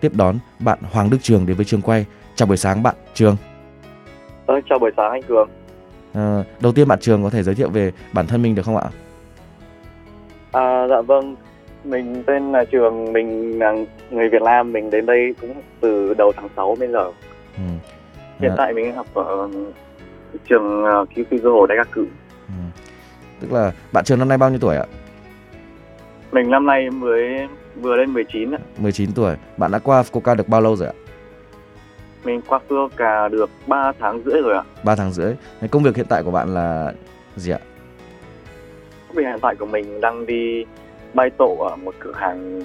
tiếp đón bạn Hoàng Đức Trường đến với trường quay. Chào buổi sáng bạn Trường. Ờ, chào buổi sáng anh Cường. À, đầu tiên bạn Trường có thể giới thiệu về bản thân mình được không ạ? À, dạ vâng, mình tên là Trường, mình là người Việt Nam, mình đến đây cũng từ đầu tháng 6 bây giờ. Ừ. Hiện À, tại mình học ở trường uh, Kizuho Đại học Cử. ừ. Tức là bạn Trường năm nay bao nhiêu tuổi ạ? Mình năm nay mới vừa lên 19 ạ. 19 tuổi. Bạn đã qua Fukuoka được bao lâu rồi ạ? Mình qua Fukuoka được 3 tháng rưỡi rồi ạ. 3 tháng rưỡi. Cái công việc hiện tại của bạn là gì ạ? Công việc hiện tại của mình đang đi bay tổ ở một cửa hàng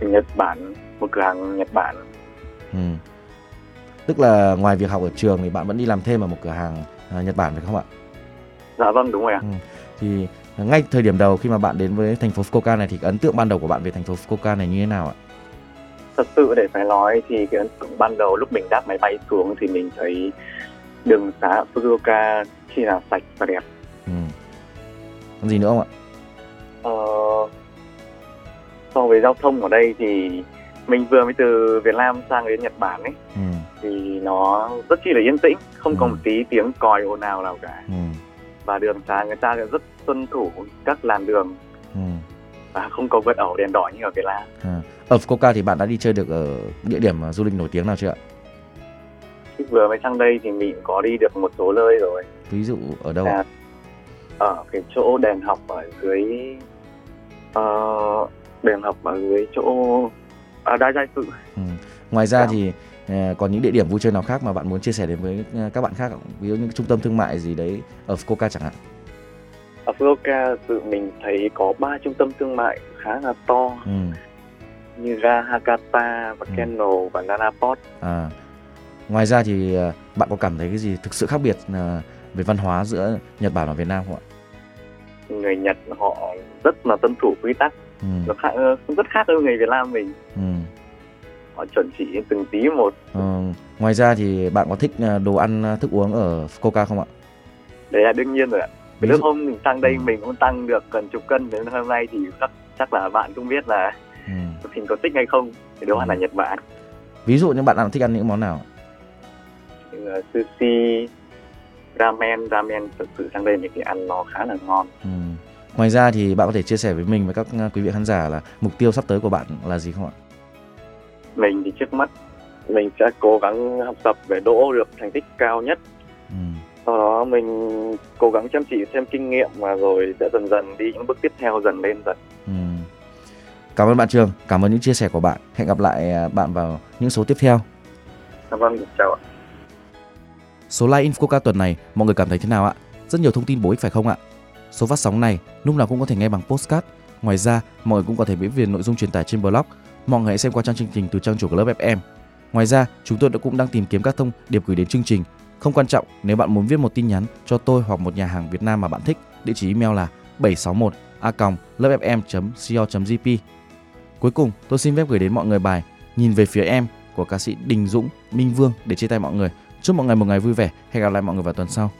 Nhật Bản, một cửa hàng Nhật Bản. Ừ. Tức là ngoài việc học ở trường thì bạn vẫn đi làm thêm ở một cửa hàng à, Nhật Bản phải không ạ? Dạ vâng, đúng rồi ạ. Thì ngay thời điểm đầu khi mà bạn đến với thành phố Fukuoka này thì ấn tượng ban đầu của bạn về thành phố Fukuoka này như thế nào ạ? thật sự để phải nói thì cái ấn tượng ban đầu lúc mình đáp máy bay xuống thì mình thấy đường xá Fukuoka chỉ là sạch và đẹp. Ừ. Còn gì nữa không ạ? Ờ, so với giao thông ở đây thì mình vừa mới từ Việt Nam sang đến Nhật Bản ấy Ừ. thì nó rất chi là yên tĩnh, không có Ừ. một tí tiếng còi ồn ào nào cả Ừ. và đường xá người ta rất tuân thủ các làn đường Ừ. và không có vượt ẩu đèn đỏ như ở Việt Nam. À. Ở Fukuoka thì bạn đã đi chơi được ở địa điểm du lịch nổi tiếng nào chưa ạ? Khi vừa mới sang đây thì mình có đi được một số nơi rồi. Ví dụ ở đâu? À, ở cái chỗ đèn học ở dưới ờ, đèn học ở dưới chỗ à, đa giai sự Ừ. Ngoài ra Dạ. thì còn những địa điểm vui chơi nào khác mà bạn muốn chia sẻ đến với à, các bạn khác? Ví dụ như trung tâm thương mại gì đấy ở Fukuoka chẳng hạn. ở Fukuoka tự mình thấy có ba trung tâm thương mại khá là to Ừ. như ga Hakata và Ừ. Keno và Nanaport À. Ngoài ra thì à, bạn có cảm thấy cái gì thực sự khác biệt về văn hóa giữa Nhật Bản và Việt Nam không ạ? người Nhật họ rất là tuân thủ quy tắc Ừ. nó khác rất khác với người Việt Nam mình Ừ. họ chuẩn chỉ từng tí một Ờ, ngoài ra thì bạn có thích à, đồ ăn à, thức uống ở Fukuoka không ạ? đấy là đương nhiên rồi ạ Ví lúc hôm mình sang đây Ừ. mình cũng tăng được gần chục cân đến hôm nay thì chắc chắc là bạn cũng biết là Ừ. mình có thích hay không thì đồ ăn Ừ. là Nhật Bản Ví dụ như bạn ăn thích ăn những món nào? như sushi ramen ramen thực sự sang đây mình thì ăn nó khá là ngon Ừ. Ngoài ra thì bạn có thể chia sẻ với mình và các quý vị khán giả là mục tiêu sắp tới của bạn là gì không ạ? Mình thì trước mắt mình sẽ cố gắng học tập để đỗ được thành tích cao nhất Ừ. sau đó mình cố gắng chăm chỉ thêm kinh nghiệm và rồi sẽ dần dần đi những bước tiếp theo dần lên dần Ừ. Cảm ơn bạn Trường, cảm ơn những chia sẻ của bạn. Hẹn gặp lại à, bạn vào những số tiếp theo. Dạ vâng chào ạ Số like Infoca tuần này mọi người cảm thấy thế nào ạ? Rất nhiều thông tin bổ ích phải không ạ? Số phát sóng này lúc nào cũng có thể nghe bằng postcard. Ngoài ra, mọi người cũng có thể biết về nội dung truyền tải trên blog. Mọi người hãy xem qua trang chương trình từ trang chủ của lớp FM. Ngoài ra, chúng tôi đã cũng đang tìm kiếm các thông điệp gửi đến chương trình. Không quan trọng, nếu bạn muốn viết một tin nhắn cho tôi hoặc một nhà hàng Việt Nam mà bạn thích, địa chỉ email là 761 a lớpfm.co.jp. Cuối cùng, tôi xin phép gửi đến mọi người bài Nhìn về phía em của ca sĩ Đình Dũng, Minh Vương để chia tay mọi người. Chúc mọi người một ngày vui vẻ. Hẹn gặp lại mọi người vào tuần sau.